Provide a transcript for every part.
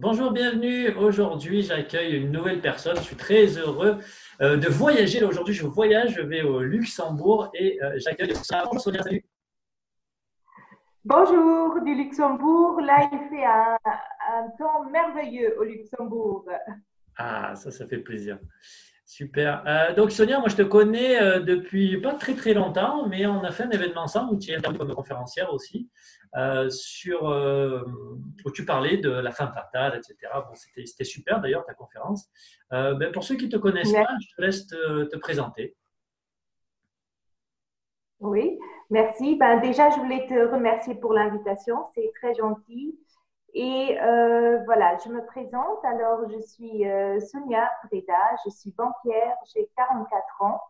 Bonjour, bienvenue. Aujourd'hui, j'accueille une nouvelle personne. Je suis très heureux euh, de voyager. Aujourd'hui, je voyage, je vais au Luxembourg et euh, j'accueille Bonjour Sonia, salut. Bonjour du Luxembourg. Là, il fait un, temps merveilleux au Luxembourg. Ah, ça, ça fait plaisir. Super. Euh, donc Sonia, moi je te connais depuis pas très très longtemps, mais on a fait un événement ensemble où tu es intervenue comme conférencière aussi. Euh, sur, euh, où tu parlais de la femme fatale, etc. Bon, C'était super d'ailleurs ta conférence. Euh, ben, pour ceux qui ne te connaissent pas, je te laisse te, présenter. Oui, merci. Ben, déjà, je voulais te remercier pour l'invitation. C'est très gentil. Et voilà, je me présente. Alors, je suis Sonia Preda, je suis banquière, j'ai 44 ans.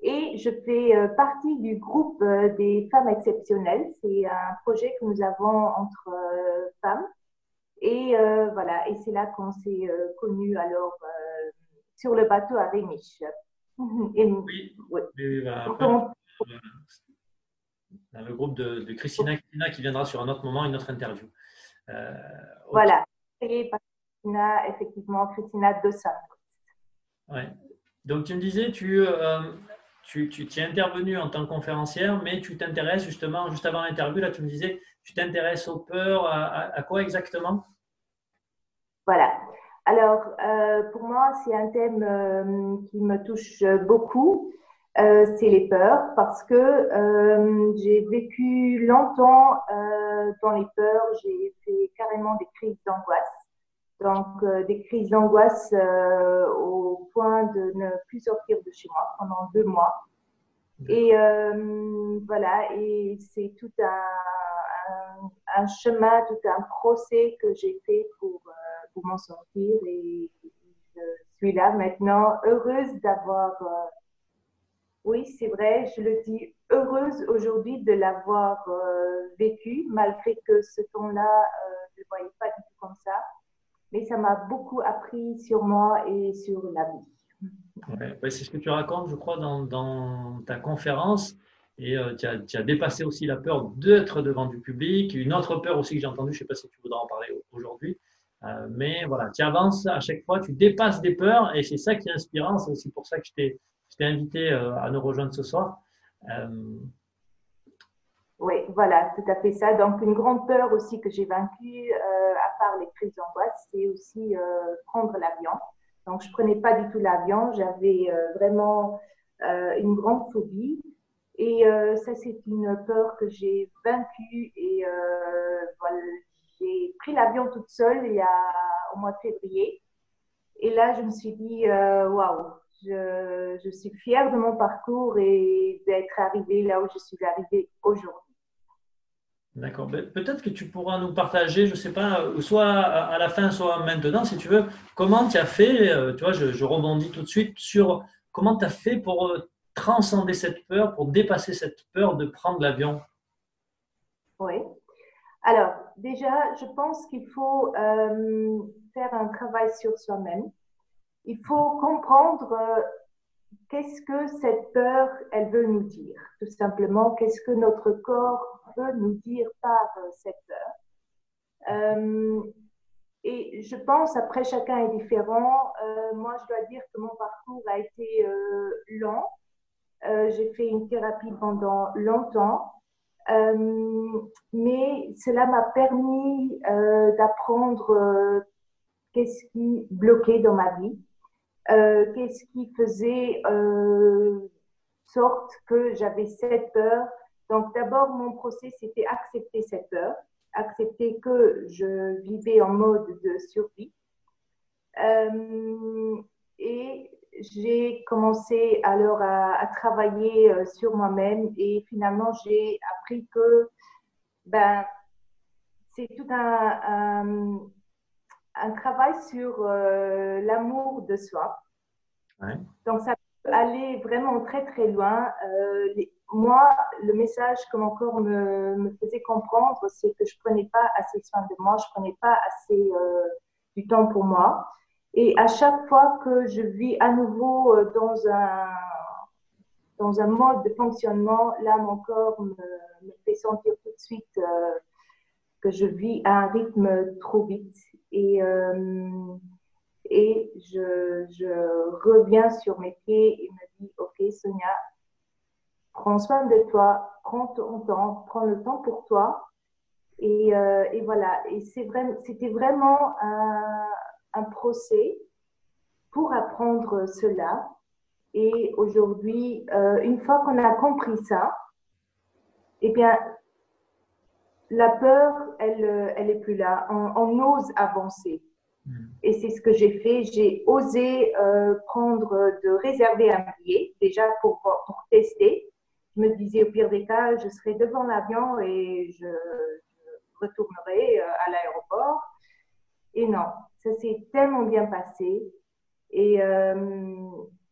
Et je fais euh, partie du groupe euh, des femmes exceptionnelles. C'est un projet que nous avons entre euh, femmes. Et voilà, et c'est là qu'on s'est connus alors sur le bateau à Rémiche. oui, oui. dans le groupe de, Christina, qui viendra sur un autre moment, une autre interview. Voilà, et Christina, effectivement, Christina de Ouais. Donc tu me disais, tu, tu, tu, es intervenu en tant que conférencière, mais tu t'intéresses justement, juste avant l'interview, là, tu me disais, tu t'intéresses aux peurs, à, quoi exactement? Voilà. Alors, euh, pour moi, c'est un thème euh, qui me touche beaucoup. Euh, c'est les peurs parce que j'ai vécu longtemps dans les peurs. J'ai fait carrément des crises d'angoisse. Donc, des crises d'angoisse au point de ne plus sortir de chez moi pendant deux mois. Et euh, voilà, et c'est tout un, un, chemin, tout un procès que j'ai fait pour, euh, pour m'en sortir. Et je suis là maintenant, heureuse d'avoir, euh, oui, c'est vrai, je le dis, heureuse aujourd'hui de l'avoir vécu, malgré que ce temps-là, je ne voyais pas du tout comme ça. Mais ça m'a beaucoup appris sur moi et sur la vie c'est ce que tu racontes, je crois, dans, ta conférence. Et euh, tu, as, dépassé aussi la peur d'être devant du public. Une autre peur aussi que j'ai entendue, je ne sais pas si tu voudras en parler aujourd'hui. Euh, mais voilà, tu avances à chaque fois, tu dépasses des peurs et c'est ça qui est inspirant. C'est aussi pour ça que je t'ai invité euh, à nous rejoindre ce soir. Oui, voilà, tout à fait ça. Donc, une grande peur aussi que j'ai vaincue, à part les crises d'angoisse, c'est aussi prendre l'avion. Donc, je prenais pas du tout l'avion. J'avais euh, vraiment euh, une grande phobie. Et euh, ça, c'est une peur que j'ai vaincue. Et voilà, j'ai pris l'avion toute seule il y a au mois de février. Et là, je me suis dit, waouh, je, je, suis fière de mon parcours et d'être arrivée là où je suis arrivée aujourd'hui. D'accord. Ben, peut-être que tu pourras nous partager, je ne sais pas, euh, soit à la fin, soit maintenant, si tu veux, comment tu as fait, euh, tu vois, je, rebondis tout de suite sur comment tu as fait pour euh, transcender cette peur, pour dépasser cette peur de prendre l'avion. Oui. Alors, déjà, je pense qu'il faut faire un travail sur soi-même. Il faut comprendre qu'est-ce que cette peur, elle veut nous dire Tout simplement, qu'est-ce que notre corps veut nous dire par euh, cette peur euh, Et je pense, après, chacun est différent. Euh, moi, je dois dire que mon parcours a été long. J'ai fait une thérapie pendant longtemps. mais cela m'a permis d'apprendre qu'est-ce qui bloquait dans ma vie euh, qu'est-ce qui faisait euh, sorte que j'avais cette peur. Donc d'abord, mon procès, c'était accepter cette peur, accepter que je vivais en mode de survie. Euh, et j'ai commencé alors à, travailler sur moi-même et finalement j'ai appris que ben, c'est tout un, un travail sur euh, l'amour de soi. Donc, ça peut aller vraiment très, très loin. Euh, moi, le message que mon corps me, me faisait comprendre, c'est que je ne prenais pas assez soin de moi, je ne prenais pas assez euh, du temps pour moi. Et à chaque fois que je vis à nouveau dans un, dans un mode de fonctionnement, là, mon corps me, me fait sentir tout de suite que je vis à un rythme trop vite. Et, euh, et je, je, reviens sur mes pieds et me dis, OK, Sonia, prends soin de toi, prends ton temps, prends le temps pour toi. Et, euh, et voilà, et c'était vraiment un, un procès pour apprendre cela. Et aujourd'hui, euh, une fois qu'on a compris ça, eh bien, la peur, elle, euh, elle est plus là. On, ose avancer. Hmm. Et c'est ce que j'ai fait. J'ai osé euh, prendre, de réserver un billet, déjà pour, pour, tester. Je me disais, au pire des cas, je serai devant l'avion et je, retournerai à l'aéroport. Et non, ça s'est tellement bien passé. Et,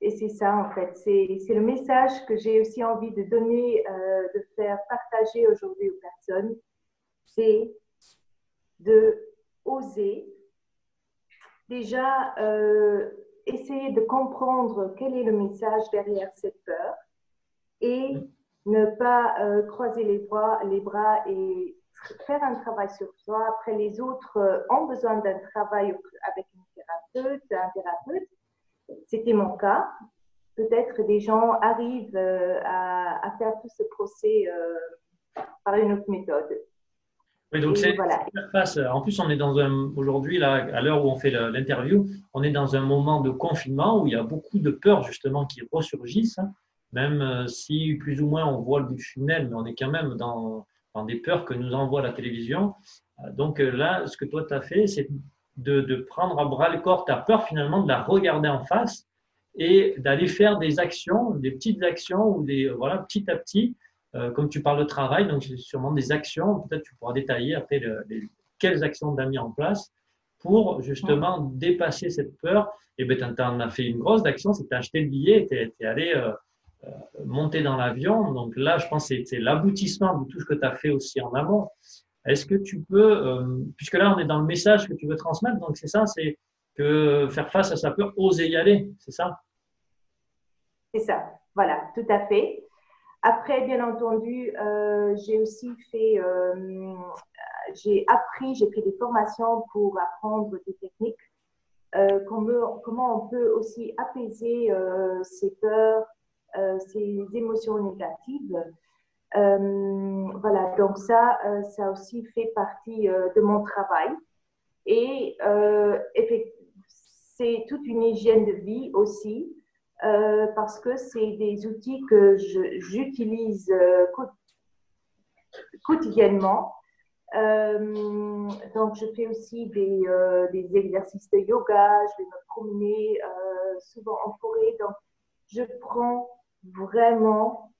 et c'est ça, en fait. C'est le message que j'ai aussi envie de donner, euh, de faire partager aujourd'hui aux personnes. C'est de oser déjà euh, essayer de comprendre quel est le message derrière cette peur et ne pas euh, croiser les bras, les bras et faire un travail sur soi. Après, les autres ont besoin d'un travail avec une thérapeute, un thérapeute c'était mon cas. Peut-être des gens arrivent euh, à, faire tout ce procès euh, par une autre méthode. Oui, donc c'est face. En plus, on est dans un aujourd'hui là, à l'heure où on fait l'interview, on est dans un moment de confinement où il y a beaucoup de peurs justement qui ressurgissent. Même euh, si plus ou moins on voit le bout du tunnel, mais on est quand même dans, dans des peurs que nous envoie la télévision. Donc là, ce que toi tu as fait, c'est de, prendre à bras le corps ta peur finalement, de la regarder en face et d'aller faire des actions, des petites actions ou des voilà petit à petit, euh, comme tu parles de travail, donc c'est sûrement des actions. Peut-être tu pourras détailler après quelles actions tu as mis en place pour justement dépasser cette peur. Et ben tu en as fait une grosse action, c'est acheté le billet, tu es, allé euh, euh, monter dans l'avion. Donc là, je pense que c'est l'aboutissement de tout ce que tu as fait aussi en amont. Est-ce que tu peux, euh, puisque là on est dans le message que tu veux transmettre, donc c'est ça, c'est que faire face à sa peur, oser y aller, c'est ça? C'est ça, voilà, tout à fait. Après, bien entendu, euh, j'ai aussi fait, euh, j'ai appris, j'ai pris des formations pour apprendre des techniques, comment, comment, on peut aussi apaiser ses peurs, ses émotions négatives. Euh, voilà, donc ça, euh, ça aussi fait partie euh, de mon travail. Et c'est toute une hygiène de vie aussi, parce que c'est des outils que j'utilise quotidiennement. donc, je fais aussi des, des, exercices de yoga, je vais me promener souvent en forêt. Donc, je prends vraiment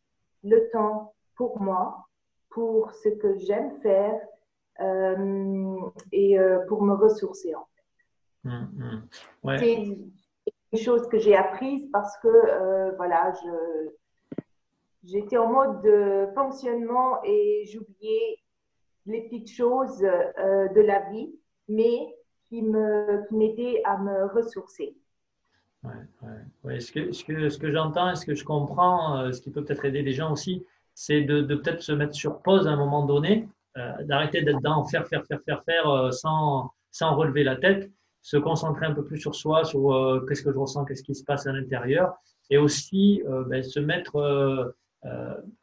le temps pour moi, pour ce que j'aime faire euh, et euh, pour me ressourcer en fait. Hum, hum. Une chose que j'ai apprise parce que euh, voilà, j'étais en mode de fonctionnement et j'oubliais les petites choses de la vie, mais qui, m'aidaient à me ressourcer. Ouais, ouais. Ce que, ce que, ce que j'entends et ce que je comprends, ce qui peut peut-être aider les gens aussi, c'est de, peut-être se mettre sur pause à un moment donné, euh, d'arrêter d'être dans faire, faire, faire, faire, faire euh, sans, sans relever la tête, se concentrer un peu plus sur soi, sur euh, qu'est-ce que je ressens, qu'est-ce qui se passe à l'intérieur, et aussi ben, se mettre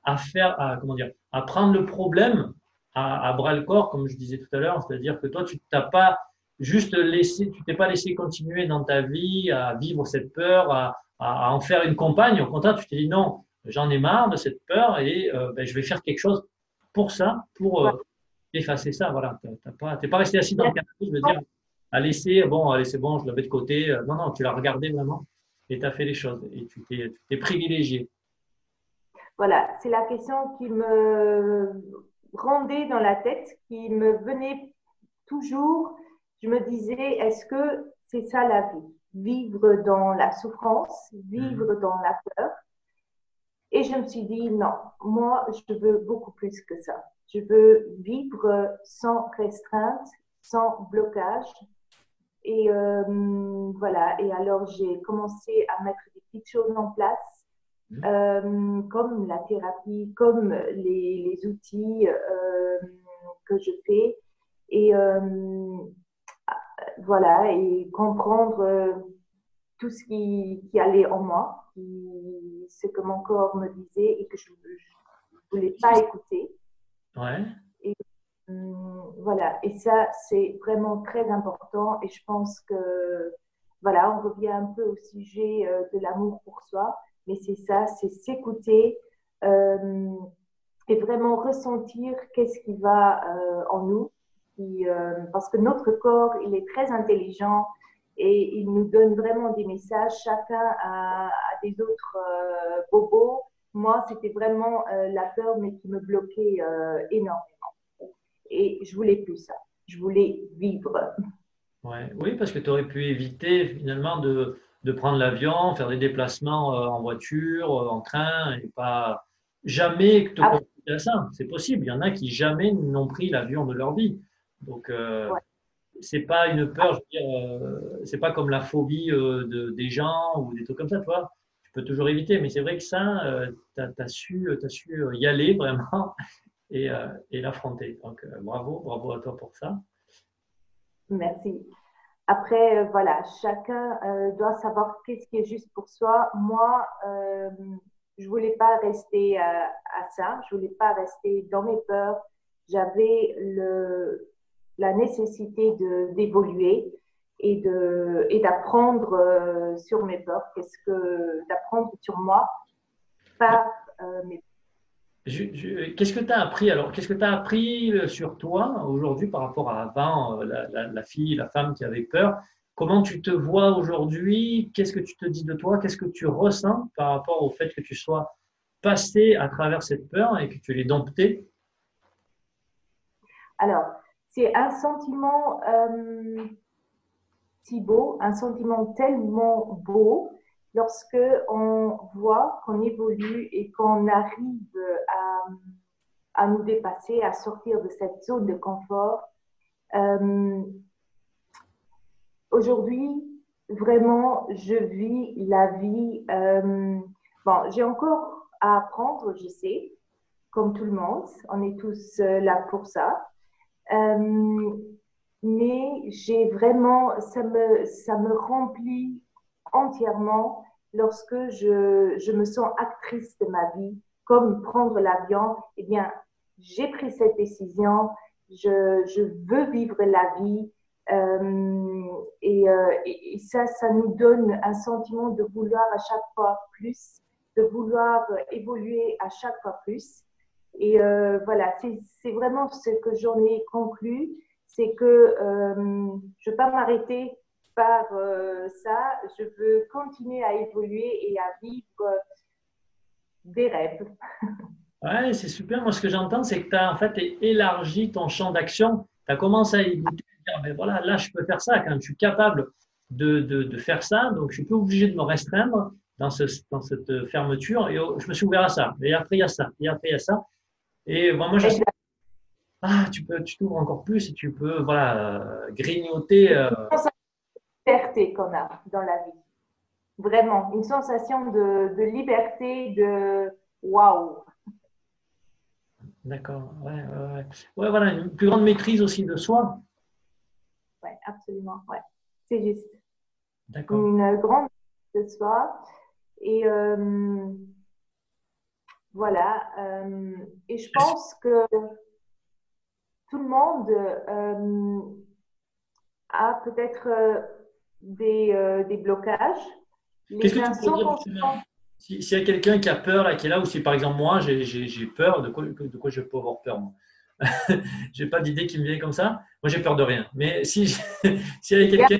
à faire, à, comment dire, à prendre le problème à, à bras le corps, comme je disais tout à l'heure, c'est-à-dire que toi, tu t'as pas juste laissé, tu t'es pas laissé continuer dans ta vie à vivre cette peur, à, à en faire une compagne. Au contraire, tu t'es dit non, j'en ai marre de cette peur et euh, ben, je vais faire quelque chose pour ça, pour euh, effacer ça. Voilà, tu n'es pas, pas resté assis dans le canapé, je veux dire, à laisser, bon, allez, c'est bon, je la mets de côté. Non, non, tu l'as regardé vraiment et tu as fait les choses et tu t'es privilégié. Voilà, c'est la question qui me rendait dans la tête, qui me venait toujours. Je me disais, est-ce que c'est ça la vie? Vivre dans la souffrance, vivre mmh. dans la peur et je me suis dit, non, moi, je veux beaucoup plus que ça. Je veux vivre sans restreinte, sans blocage. Et euh, voilà, et alors j'ai commencé à mettre des petites choses en place, mmh. euh, comme la thérapie, comme les, les outils euh, que je fais. et voilà, et comprendre tout ce qui, qui, allait en moi, ce que mon corps me disait et que je ne voulais pas écouter. Ouais. Et, voilà, et ça, c'est vraiment très important. Et je pense que, voilà, on revient un peu au sujet euh, de l'amour pour soi, mais c'est ça, c'est s'écouter euh, et vraiment ressentir qu'est-ce qui va euh, en nous. parce que notre corps, il est très intelligent et il nous donne vraiment des messages. Chacun a, des autres bobos. Moi, c'était vraiment la peur, mais qui me bloquait énormément et je voulais plus ça. Je voulais vivre. Ouais. Oui, parce que tu aurais pu éviter finalement de, de prendre l'avion, faire des déplacements euh, en voiture, euh, en train, et pas jamais que te ah. à ça. C'est possible. Il y en a qui jamais n'ont pris l'avion de leur vie. Donc, euh, c'est pas une peur, je veux dire, euh, c'est pas comme la phobie de, des gens ou des trucs comme ça, tu vois. Tu peux toujours éviter, mais c'est vrai que ça, tu as, as, su, as su y aller vraiment euh, et, l'affronter. Donc, euh, bravo, bravo à toi pour ça. Merci. Après, euh, voilà, chacun doit savoir qu'est-ce qui est juste pour soi. Moi, je voulais pas rester à, ça. Je voulais pas rester dans mes peurs. J'avais la nécessité d'évoluer et de et d'apprendre sur mes peurs. Qu'est-ce que d'apprendre sur moi par mes peurs Qu'est-ce que tu as appris alors Qu'est-ce que tu appris euh, sur toi aujourd'hui par rapport à avant, euh, la, fille, la femme qui avait peur? Comment tu te vois aujourd'hui? Qu'est-ce que tu te dis de toi? Qu'est-ce que tu ressens par rapport au fait que tu sois passé à travers cette peur et que tu l'aies domptée? Alors, c'est un sentiment euh, si beau, un sentiment tellement beau lorsque on voit qu'on évolue et qu'on arrive à, à, nous dépasser, à sortir de cette zone de confort. Euh, Aujourd'hui, vraiment, je vis la vie. Euh, bon, j'ai encore à apprendre, je sais, comme tout le monde. On est tous euh, là pour ça. Mais j'ai vraiment, ça me, ça me remplit entièrement lorsque je, je, me sens actrice de ma vie, comme prendre l'avion. Eh bien, j'ai pris cette décision, je, je veux vivre la vie. Euh, et, euh, et, ça, ça nous donne un sentiment de vouloir à chaque fois plus, de vouloir évoluer à chaque fois plus. Et euh, voilà, c'est vraiment ce que j'en ai conclu, c'est que euh, je ne veux pas m'arrêter par euh, ça, je veux continuer à évoluer et à vivre des rêves. Ouais, c'est super. Moi, ce que j'entends, c'est que tu as en fait élargi ton champ d'action. Tu as commencé à écouter, dire, mais voilà, là, je peux faire ça. Quand je suis capable de, de, de faire ça, donc je suis plus obligé de me restreindre dans, ce, dans cette fermeture. Et oh, je me suis ouvert à ça. Et après, il y a ça. Et après, il y a ça. Et moi, je ah, tu peux, tu t'ouvres encore plus et tu peux, voilà, euh, grignoter. Euh, liberté qu'on a dans la vie. Vraiment, une sensation de, de liberté, de waouh. D'accord, ouais, ouais, ouais. voilà, une plus grande maîtrise aussi de soi. Oui, absolument, ouais, c'est juste. D'accord. Une grande maîtrise de soi. Et euh, voilà, euh, et je pense que tout le monde euh, a peut-être des, euh, des blocages. Qu'est-ce que tu peux dire S'il y a quelqu'un qui a peur et qui est là, ou si par exemple moi j'ai peur, de quoi, de quoi je peux avoir peur moi J'ai pas d'idée qui me vient comme ça. Moi j'ai peur de rien. Mais si s'il y a quelqu'un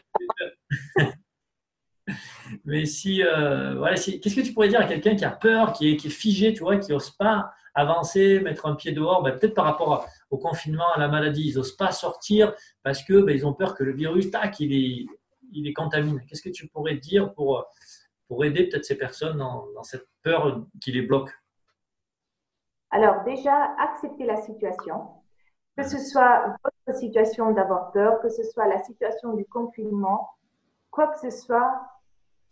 mais si, euh, voilà, si, qu'est-ce que tu pourrais dire à quelqu'un qui a peur, qui est, qui est figé, tu vois, qui n'ose pas avancer, mettre un pied dehors, ben, peut-être par rapport au confinement, à la maladie, ils n'osent pas sortir parce que ben, ils ont peur que le virus, tac, il est, il est contaminé. Qu'est-ce que tu pourrais dire pour, pour aider peut-être ces personnes dans, dans cette peur qui les bloque? Alors déjà, accepter la situation, que ce soit votre situation d'avoir peur, que ce soit la situation du confinement, quoi que ce soit,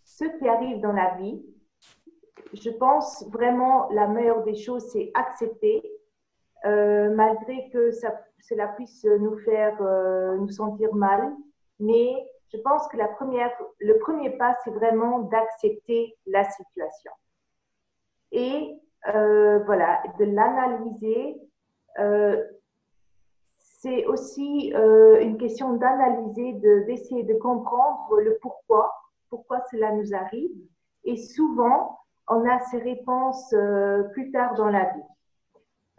ce qui arrive dans la vie, je pense vraiment la meilleure des choses, c'est accepter malgré que ça, cela puisse nous faire nous sentir mal. Mais je pense que la première, le premier pas, c'est vraiment d'accepter la situation. Et voilà, de l'analyser. c'est aussi une question d'analyser, d'essayer de comprendre le pourquoi, pourquoi cela nous arrive. Et souvent, on a ces réponses euh, plus tard dans la vie.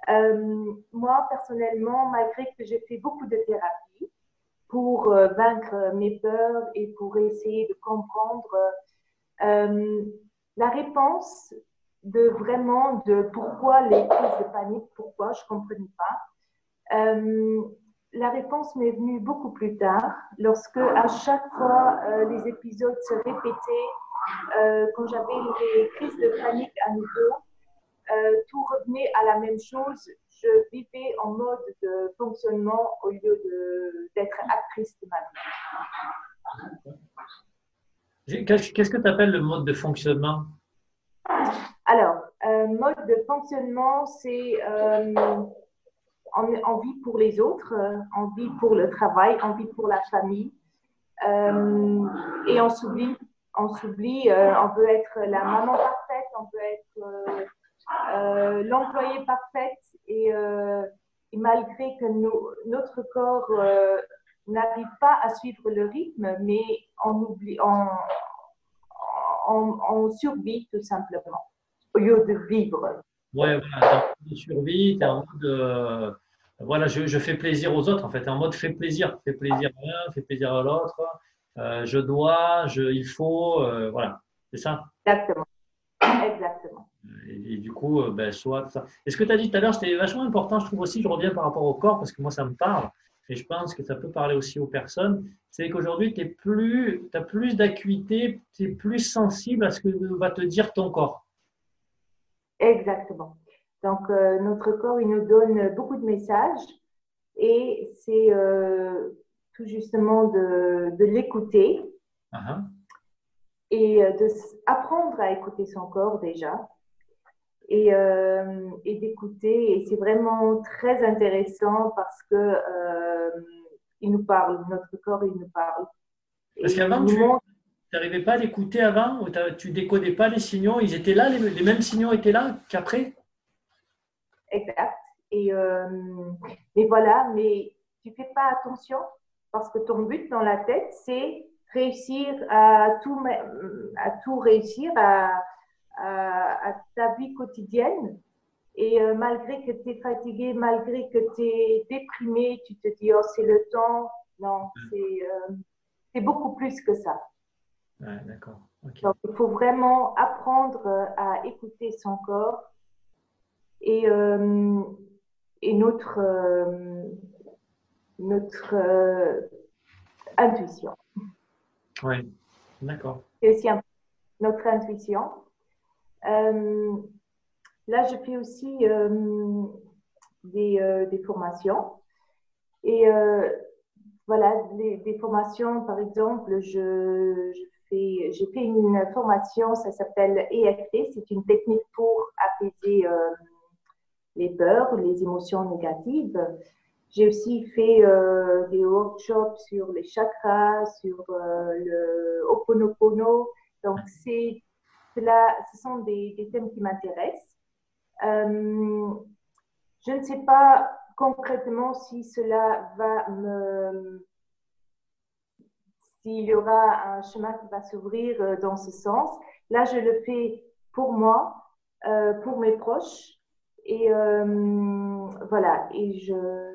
Euh, moi, personnellement, malgré que j'ai fait beaucoup de thérapie pour euh, vaincre mes peurs et pour essayer de comprendre la réponse de vraiment de pourquoi les crises de panique, pourquoi je ne comprenais pas. la réponse m'est venue beaucoup plus tard, lorsque à chaque fois les épisodes se répétaient euh, quand j'avais des crises de panique à nouveau, euh, tout revenait à la même chose. Je vivais en mode de fonctionnement au lieu d'être actrice de ma vie. Qu'est-ce que tu appelles le mode de fonctionnement? Alors, euh, mode de fonctionnement, c'est envie pour les autres, envie pour le travail, envie pour la famille. et on s'oublie on s'oublie, euh, on peut être la maman parfaite, on peut être euh, euh, l'employée parfaite et, malgré que notre corps n'arrive pas à suivre le rythme, mais on oublie, on, on, survit tout simplement au lieu de vivre. Ouais, voilà, de survie, tu en mode voilà, je, je, fais plaisir aux autres en fait, en mode fais plaisir, fais plaisir à l'un, fais plaisir à l'autre. Euh, je dois, je, il faut, euh, voilà, c'est ça? Exactement. Exactement. Et, du coup, euh, ben, soit ça. Et ce que tu as dit tout à l'heure, c'était vachement important, je trouve aussi, je reviens par rapport au corps, parce que moi, ça me parle, et je pense que ça peut parler aussi aux personnes, c'est qu'aujourd'hui, tu plus, as plus d'acuité, tu es plus sensible à ce que va te dire ton corps. Exactement. Donc, notre corps, il nous donne beaucoup de messages, et c'est tout justement de, de l'écouter uh-huh. et euh, d'apprendre à écouter son corps déjà et, euh, et d'écouter. Et c'est vraiment très intéressant parce que euh, il nous parle, notre corps, il nous parle. Parce qu'avant, tu n'arrivais pas à l'écouter avant ou tu décodais pas les signaux? Ils étaient là, les, les mêmes signaux étaient là qu'après? Exact. Et, mais voilà, mais tu fais pas attention parce que ton but dans la tête, c'est réussir à tout, à tout réussir à, à, ta vie quotidienne. Et euh, malgré que tu es fatigué, malgré que tu es déprimé, tu te dis, oh, c'est le temps. Non, mm. euh, c'est beaucoup plus que ça. Ouais, d'accord. Donc, il faut vraiment apprendre à écouter son corps. Et, euh, et notre, notre euh, intuition. Oui, d'accord. C'est aussi notre intuition. Euh, là, je fais aussi euh, des, des, formations. Et voilà, des, formations, par exemple, je, fais, j'ai fait une formation, ça s'appelle EFT, c'est une technique pour apaiser les peurs, les émotions négatives. J'ai aussi fait euh, des workshops sur les chakras, sur euh, le Ho'oponopono. Donc, c'est, là, ce sont des, thèmes qui m'intéressent. Euh, je ne sais pas concrètement si cela va me. s'il y aura un chemin qui va s'ouvrir dans ce sens. Là, je le fais pour moi, pour mes proches. Et voilà, et je,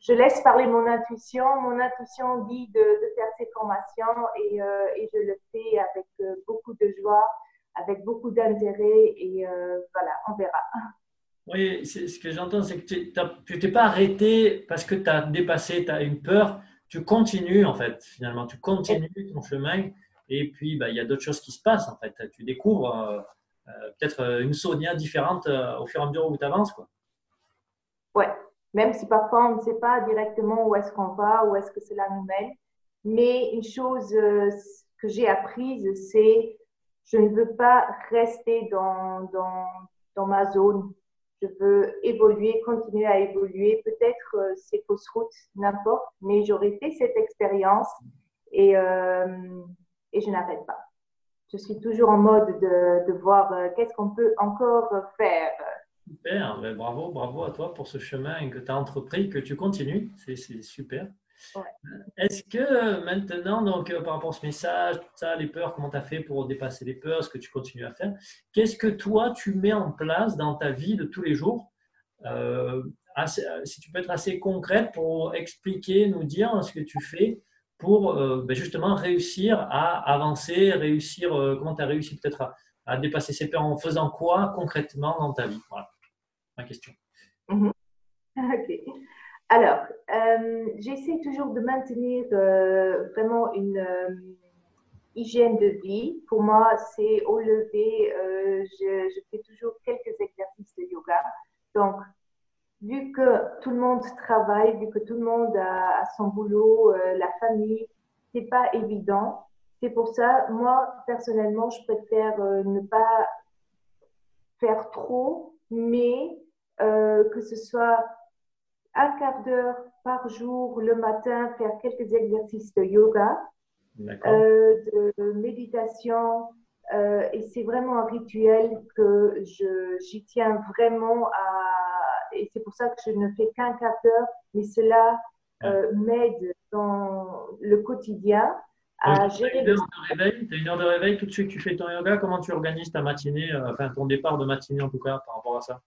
je laisse parler mon intuition. Mon intuition dit de, faire ces formations et, euh, et, je le fais avec euh, beaucoup de joie, avec beaucoup d'intérêt et euh, voilà, on verra. Oui, ce que j'entends, c'est que tu t'es pas arrêté parce que tu as dépassé, tu as une peur. Tu continues en fait, finalement. Tu continues ton chemin et puis bah, il y a d'autres choses qui se passent en fait. Tu découvres peut-être une Sonia différente au fur et à mesure où tu avances. Quoi. Ouais, même si parfois on ne sait pas directement où est-ce qu'on va, où est-ce que cela nous mène. Mais une chose euh, que j'ai apprise, c'est je ne veux pas rester dans, dans, ma zone. je veux évoluer, continuer à évoluer. Peut-être euh, c'est fausse route, n'importe, mais j'aurais fait cette expérience et, euh, et je n'arrête pas. Je suis toujours en mode de, de voir euh, qu'est-ce qu'on peut encore faire. Super, ben, bravo, bravo à toi pour ce chemin que tu as entrepris, que tu continues. C'est super. Est-ce que maintenant, donc, par rapport à ce message, tout ça, les peurs, comment tu as fait pour dépasser les peurs, ce que tu continues à faire, qu'est-ce que toi, tu mets en place dans ta vie de tous les jours euh, Si tu peux être assez concrète pour expliquer, nous dire ce que tu fais pour euh, ben, justement réussir à avancer, réussir, euh, comment tu as réussi peut-être à, dépasser ces peurs en faisant quoi concrètement dans ta vie? Voilà ma question. Mhm. Ok. Alors, euh, j'essaie toujours de maintenir euh, vraiment une euh, hygiène de vie. Pour moi, c'est au lever, je, je, fais toujours quelques exercices de yoga. Donc, vu que tout le monde travaille, vu que tout le monde a, a son boulot, la famille, c'est pas évident. C'est pour ça, moi, personnellement, je préfère ne pas faire trop, mais que ce soit un quart d'heure par jour le matin, faire quelques exercices de yoga, euh, de méditation. Euh, et c'est vraiment un rituel que j'y tiens vraiment à. Et c'est pour ça que je ne fais qu'un quart d'heure, mais cela euh, m'aide dans le quotidien à gérer. Tu as une heure de réveil tout de suite, tu fais ton yoga. Comment tu organises ta matinée, enfin ton départ de matinée en tout cas par rapport à ça?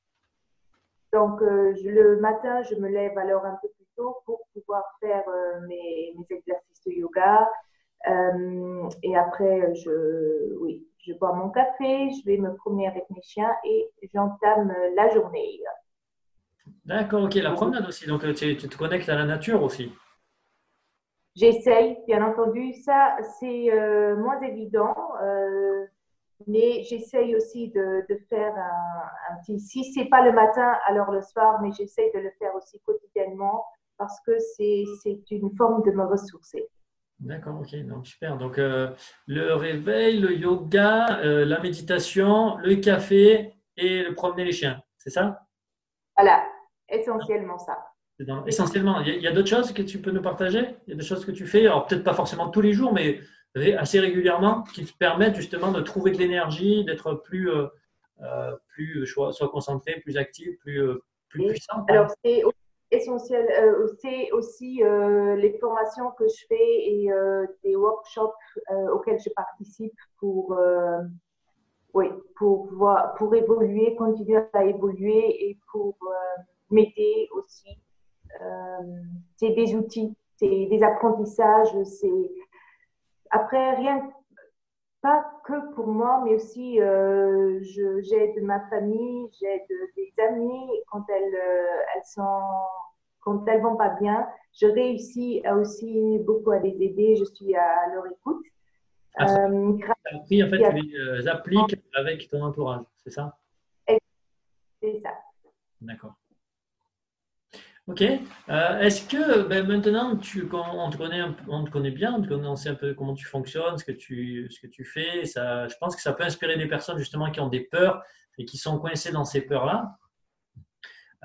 Donc, euh, le matin, je me lève alors un peu plus tôt pour pouvoir faire euh, mes, exercices de yoga. Euh, et après, je, oui, je bois mon café, je vais me promener avec mes chiens et j'entame la journée. D'accord, ok, la promenade aussi. Donc, tu, tu, te connectes à la nature aussi. J'essaye, bien entendu. Ça, c'est moins évident mais j'essaye aussi de, de faire un, petit. Si c'est pas le matin, alors le soir, mais j'essaye de le faire aussi quotidiennement parce que c'est une forme de me ressourcer. D'accord, ok, donc super. Donc euh, le réveil, le yoga, euh, la méditation, le café et le promener les chiens, c'est ça? Voilà, essentiellement ça. essentiellement, il y a, a d'autres choses que tu peux nous partager? Il y a des choses que tu fais, alors peut-être pas forcément tous les jours, mais assez régulièrement qui te permettent justement de trouver de l'énergie, d'être plus, euh, euh plus soit, soit, concentré, plus actif, plus, euh, plus puissant. Alors, c'est essentiel. Euh, c'est aussi les formations que je fais et des workshops auxquels je participe pour, oui, pour, voir, pour évoluer, continuer à évoluer et pour m'aider aussi. c'est des outils, c'est des apprentissages, c'est après, rien, pas que pour moi, mais aussi euh, j'aide ma famille, j'aide des amis quand elles, euh, elles sont, quand elles vont pas bien. Je réussis aussi beaucoup à les aider. Je suis à leur écoute. Ah, euh, appris, en fait, tu les euh, appliques avec ton entourage, c'est ça? C'est ça. D'accord. Ok. Euh, est-ce que ben, maintenant, tu, on, te connaît, on te connaît bien, on, te connaît, sait un peu comment tu fonctionnes, ce que tu, ce que tu fais. Ça, je pense que ça peut inspirer des personnes justement qui ont des peurs et qui sont coincées dans ces peurs-là.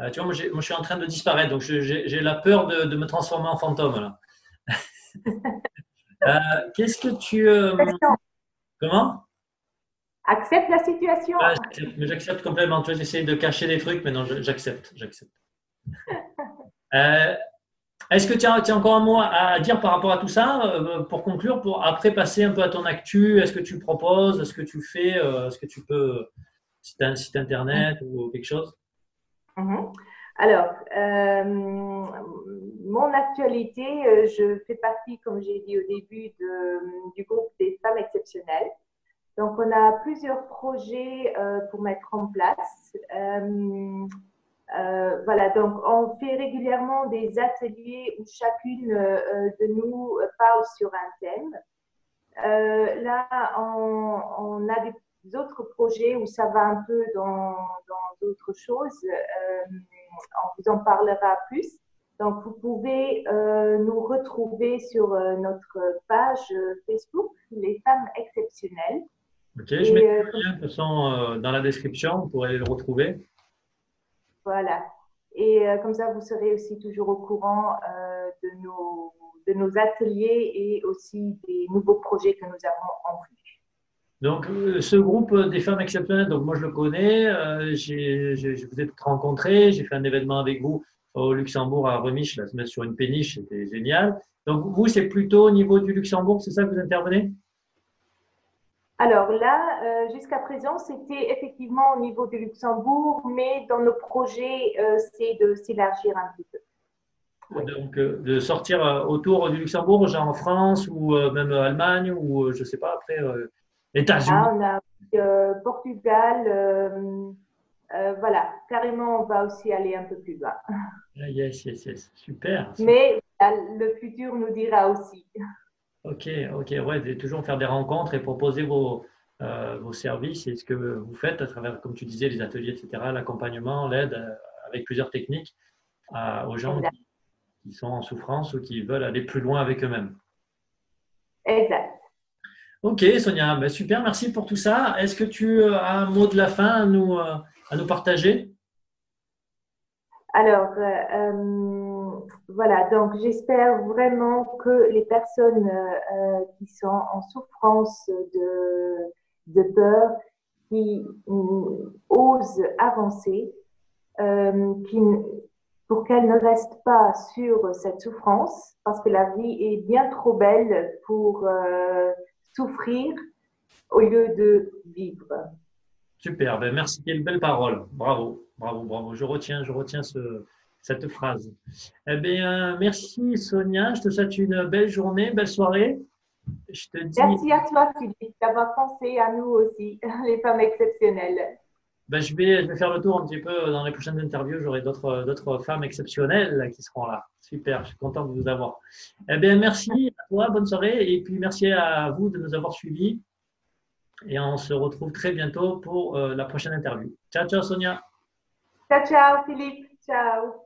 Euh, tu vois, moi, moi, je suis en train de disparaître, donc j'ai la peur de, de, me transformer en fantôme. euh, Qu'est-ce que tu. Comment? Accepte la situation. j'accepte complètement. Tu vois, j'essaie de cacher des trucs, mais non, j'accepte. J'accepte. Euh, est-ce que tu as, encore un mot à dire par rapport à tout ça euh, pour conclure, pour après passer un peu à ton actu Est-ce que tu proposes Est-ce que tu fais euh, Est-ce que tu peux, si tu as un site internet ou quelque chose? Mhm. Alors, mon actualité, je fais partie, comme j'ai dit au début, du groupe des femmes exceptionnelles. Donc, on a plusieurs projets pour mettre en place. Voilà, donc on fait régulièrement des ateliers où chacune euh, de nous parle sur un thème. Euh, là, on, on, a des autres projets où ça va un peu dans d'autres choses. on vous en parlera plus. Donc, vous pouvez nous retrouver sur notre page Facebook, Les femmes exceptionnelles. Ok, je mets le lien de toute façon dans la description, vous pourrez le retrouver. Voilà. Et comme ça, vous serez aussi toujours au courant de, nos, de nos ateliers et aussi des nouveaux projets que nous avons en vue. Donc, ce groupe des femmes exceptionnelles, donc moi je le connais, je vous ai rencontré, j'ai fait un événement avec vous au Luxembourg à Remiche, la semaine sur une péniche, c'était génial. Donc, vous, c'est plutôt au niveau du Luxembourg, c'est ça que vous intervenez? Alors là, euh, jusqu'à présent, c'était effectivement au niveau du Luxembourg, mais dans nos projets, euh, c'est de s'élargir un petit peu. Donc, euh, de sortir autour du Luxembourg, genre en France ou même Allemagne ou je ne sais pas, après, États-Unis. Ah, on a Portugal, voilà, carrément, on va aussi aller un peu plus bas. Ah, yes, yes, yes, super. Mais le futur nous dira aussi. Ok, ok, ouais, toujours faire des rencontres et proposer vos, euh, vos services et ce que vous faites à travers, comme tu disais, les ateliers, etc., l'accompagnement, l'aide euh, avec plusieurs techniques aux gens qui, sont en souffrance ou qui veulent aller plus loin avec eux-mêmes. Exact. Ok, Sonia, ben super, merci pour tout ça. Est-ce que tu as un mot de la fin à nous, euh, à nous partager? Alors, voilà, donc j'espère vraiment que les personnes euh, qui sont en souffrance de, de peur, qui osent avancer, euh, qui, pour qu'elles ne restent pas sur cette souffrance, parce que la vie est bien trop belle pour euh, souffrir au lieu de vivre. Super, ben merci, quelle belle parole. Bravo, bravo, bravo. Je retiens, je retiens ce, cette phrase. Eh bien, merci Sonia. Je te souhaite une belle journée, belle soirée. Je te dis... Merci à toi, Philippe, d'avoir pensé à nous aussi, les femmes exceptionnelles. Ben, je, vais, je vais faire le tour un petit peu dans les prochaines interviews. J'aurai d'autres, d'autres femmes exceptionnelles qui seront là. Super, je suis content de vous avoir. Eh bien, merci à toi, bonne soirée. Et puis, merci à vous de nous avoir suivis. Et on se retrouve très bientôt pour euh, la prochaine interview. Ciao, ciao, Sonia. Ciao, ciao, Philippe. Ciao.